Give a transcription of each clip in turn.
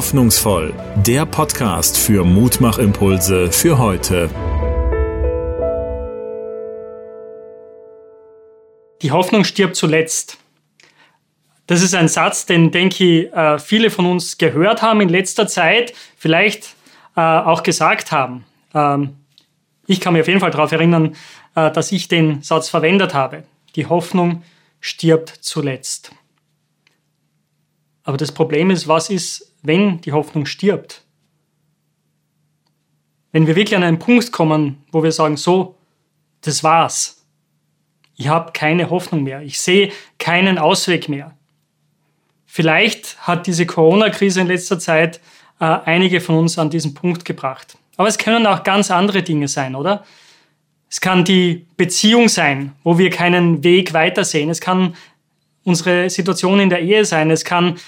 Hoffnungsvoll, der Podcast für Mutmachimpulse für heute. Die Hoffnung stirbt zuletzt. Das ist ein Satz, den, denke ich, äh, viele von uns gehört haben in letzter Zeit, vielleicht äh, auch gesagt haben. Ähm, ich kann mich auf jeden Fall darauf erinnern, äh, dass ich den Satz verwendet habe. Die Hoffnung stirbt zuletzt. Aber das Problem ist, was ist, wenn die Hoffnung stirbt? Wenn wir wirklich an einen Punkt kommen, wo wir sagen, so, das war's. Ich habe keine Hoffnung mehr. Ich sehe keinen Ausweg mehr. Vielleicht hat diese Corona-Krise in letzter Zeit äh, einige von uns an diesen Punkt gebracht. Aber es können auch ganz andere Dinge sein, oder? Es kann die Beziehung sein, wo wir keinen Weg weitersehen. Es kann unsere Situation in der Ehe sein. Es kann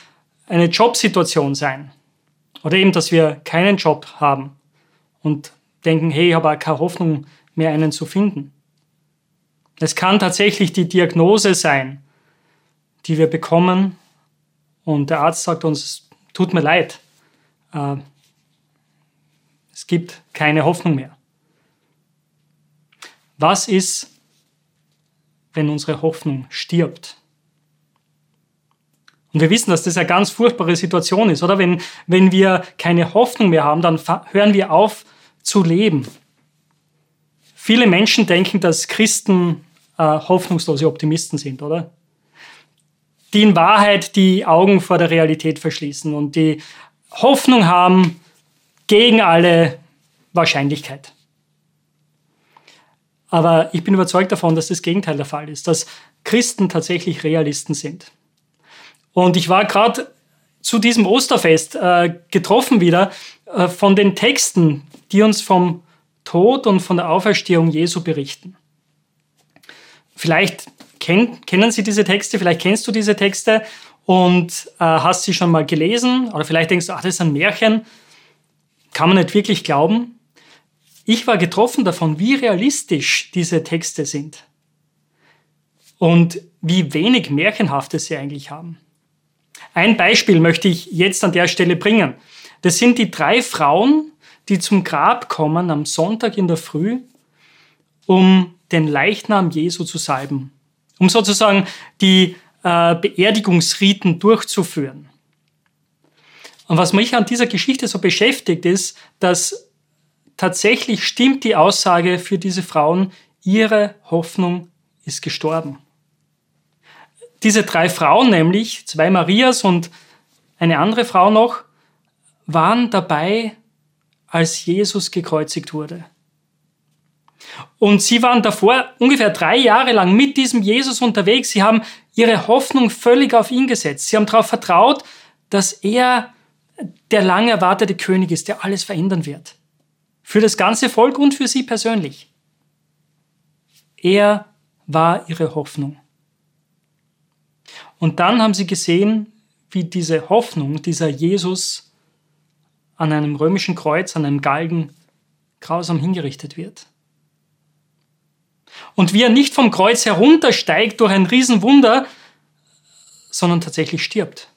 eine Jobsituation sein. Oder eben, dass wir keinen Job haben und denken, hey, ich habe keine Hoffnung mehr, einen zu finden. Es kann tatsächlich die Diagnose sein, die wir bekommen und der Arzt sagt uns, tut mir leid, äh, es gibt keine Hoffnung mehr. Was ist, wenn unsere Hoffnung stirbt? Und wir wissen, dass das eine ganz furchtbare Situation ist, oder? Wenn, wenn wir keine Hoffnung mehr haben, dann hören wir auf zu leben. Viele Menschen denken, dass Christen äh, hoffnungslose Optimisten sind, oder? Die in Wahrheit die Augen vor der Realität verschließen und die Hoffnung haben gegen alle Wahrscheinlichkeit. Aber ich bin überzeugt davon, dass das Gegenteil der Fall ist, dass Christen tatsächlich Realisten sind. Und ich war gerade zu diesem Osterfest äh, getroffen wieder äh, von den Texten, die uns vom Tod und von der Auferstehung Jesu berichten. Vielleicht kenn, kennen Sie diese Texte, vielleicht kennst du diese Texte und äh, hast sie schon mal gelesen oder vielleicht denkst du, ach, das ist ein Märchen, kann man nicht wirklich glauben. Ich war getroffen davon, wie realistisch diese Texte sind und wie wenig Märchenhaftes sie eigentlich haben. Ein Beispiel möchte ich jetzt an der Stelle bringen. Das sind die drei Frauen, die zum Grab kommen am Sonntag in der Früh, um den Leichnam Jesu zu salben, um sozusagen die äh, Beerdigungsriten durchzuführen. Und was mich an dieser Geschichte so beschäftigt, ist, dass tatsächlich stimmt die Aussage für diese Frauen, ihre Hoffnung ist gestorben. Diese drei Frauen nämlich, zwei Marias und eine andere Frau noch, waren dabei, als Jesus gekreuzigt wurde. Und sie waren davor ungefähr drei Jahre lang mit diesem Jesus unterwegs. Sie haben ihre Hoffnung völlig auf ihn gesetzt. Sie haben darauf vertraut, dass er der lang erwartete König ist, der alles verändern wird. Für das ganze Volk und für sie persönlich. Er war ihre Hoffnung. Und dann haben sie gesehen, wie diese Hoffnung, dieser Jesus an einem römischen Kreuz, an einem Galgen grausam hingerichtet wird. Und wie er nicht vom Kreuz heruntersteigt durch ein Riesenwunder, sondern tatsächlich stirbt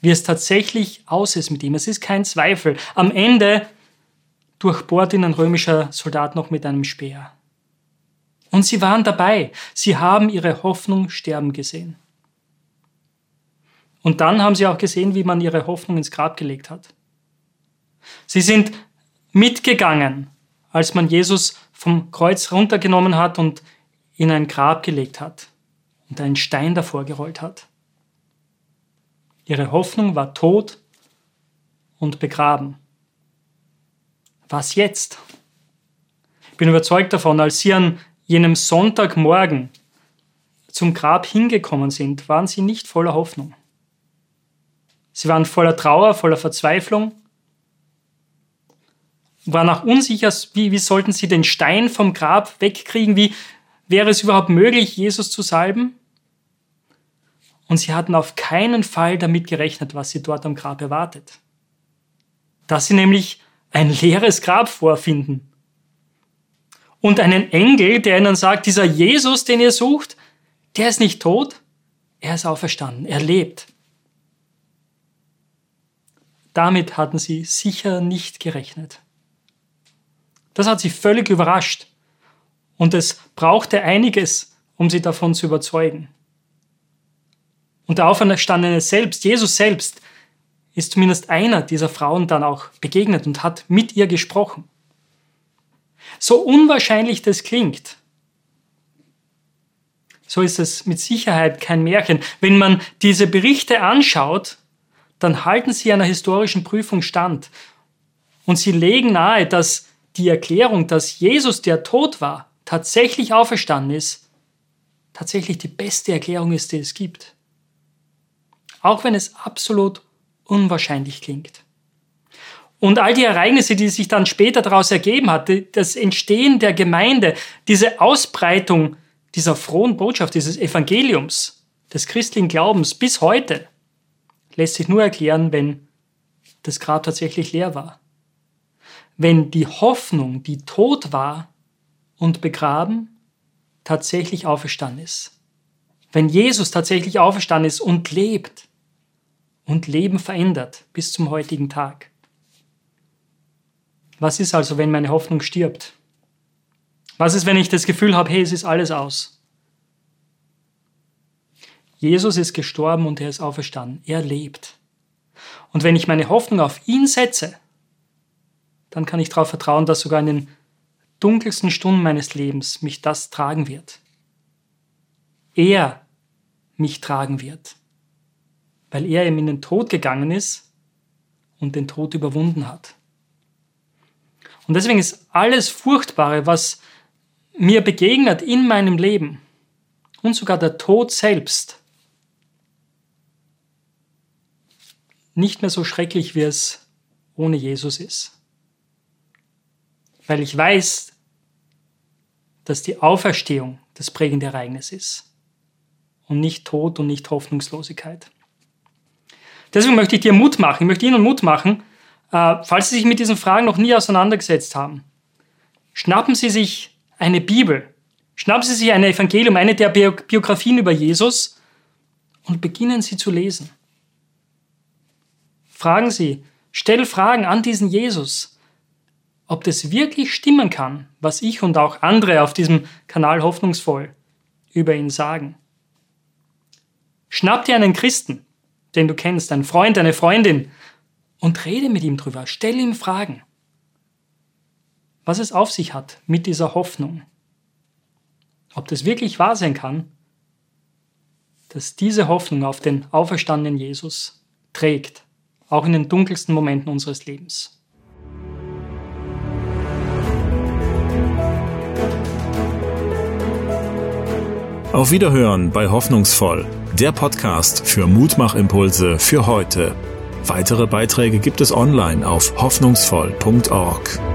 wie es tatsächlich aus ist mit ihm. Es ist kein Zweifel. Am Ende durchbohrt ihn ein römischer Soldat noch mit einem Speer. Und sie waren dabei. Sie haben ihre Hoffnung sterben gesehen. Und dann haben sie auch gesehen, wie man ihre Hoffnung ins Grab gelegt hat. Sie sind mitgegangen, als man Jesus vom Kreuz runtergenommen hat und in ein Grab gelegt hat und einen Stein davor gerollt hat. Ihre Hoffnung war tot und begraben. Was jetzt? Ich bin überzeugt davon, als sie an jenem Sonntagmorgen zum Grab hingekommen sind, waren sie nicht voller Hoffnung. Sie waren voller Trauer, voller Verzweiflung, waren auch unsicher, wie, wie sollten sie den Stein vom Grab wegkriegen, wie wäre es überhaupt möglich, Jesus zu salben? Und sie hatten auf keinen Fall damit gerechnet, was sie dort am Grab erwartet. Dass sie nämlich ein leeres Grab vorfinden. Und einen Engel, der ihnen sagt, dieser Jesus, den ihr sucht, der ist nicht tot, er ist auferstanden, er lebt. damit hatten sie sicher nicht gerechnet. Das hat sie völlig überrascht. Und es brauchte einiges, um sie davon zu überzeugen. Und der Auferstandene selbst, Jesus selbst, ist zumindest einer dieser Frauen dann auch begegnet und hat mit ihr gesprochen. So unwahrscheinlich das klingt, so ist es mit Sicherheit kein Märchen. Wenn man diese Berichte anschaut, dann halten sie einer historischen Prüfung stand. Und sie legen nahe, dass die Erklärung, dass Jesus, der tot war, tatsächlich auferstanden ist, tatsächlich die beste Erklärung ist, die es gibt. Auch wenn es absolut unwahrscheinlich klingt. Und all die Ereignisse, die sich dann später daraus ergeben hat, das Entstehen der Gemeinde, diese Ausbreitung dieser frohen Botschaft, dieses Evangeliums, des christlichen Glaubens bis heute, lässt sich nur erklären, wenn das Grab tatsächlich leer war. Wenn die Hoffnung, die tot war und begraben, tatsächlich auferstanden ist. Wenn Jesus tatsächlich auferstanden ist und lebt und Leben verändert bis zum heutigen Tag. Was ist also, wenn meine Hoffnung stirbt? Was ist, wenn ich das Gefühl habe, hey, es ist alles aus? Jesus ist gestorben und er ist auferstanden. Er lebt. Und wenn ich meine Hoffnung auf ihn setze, dann kann ich darauf vertrauen, dass sogar in den dunkelsten Stunden meines Lebens mich das tragen wird. Er mich tragen wird, weil er eben in den Tod gegangen ist und den Tod überwunden hat. Und deswegen ist alles Furchtbare, was mir begegnet in meinem Leben und sogar der Tod selbst nicht mehr so schrecklich, wie es ohne Jesus ist. Weil ich weiß, dass die Auferstehung das prägende Ereignis ist und nicht Tod und nicht Hoffnungslosigkeit. Deswegen möchte ich dir Mut machen, ich möchte Ihnen Mut machen, äh, falls Sie sich mit diesen Fragen noch nie auseinandergesetzt haben. Schnappen Sie sich eine Bibel. Schnappen Sie sich ein Evangelium, eine der Biografien über Jesus und beginnen Sie zu lesen. Fragen Sie, stell Fragen an diesen Jesus, ob das wirklich stimmen kann, was ich und auch andere auf diesem Kanal hoffnungsvoll über ihn sagen. Schnapp dir einen Christen, den du kennst, einen Freund, eine Freundin, und rede mit ihm drüber. Stell ihm Fragen was es auf sich hat mit dieser Hoffnung. Ob das wirklich wahr sein kann, dass diese Hoffnung auf den auferstandenen Jesus trägt, auch in den dunkelsten Momenten unseres Lebens. Auf Wiederhören bei Hoffnungsvoll, der Podcast für Mutmachimpulse für heute. Weitere Beiträge gibt es online auf hoffnungsvoll.org.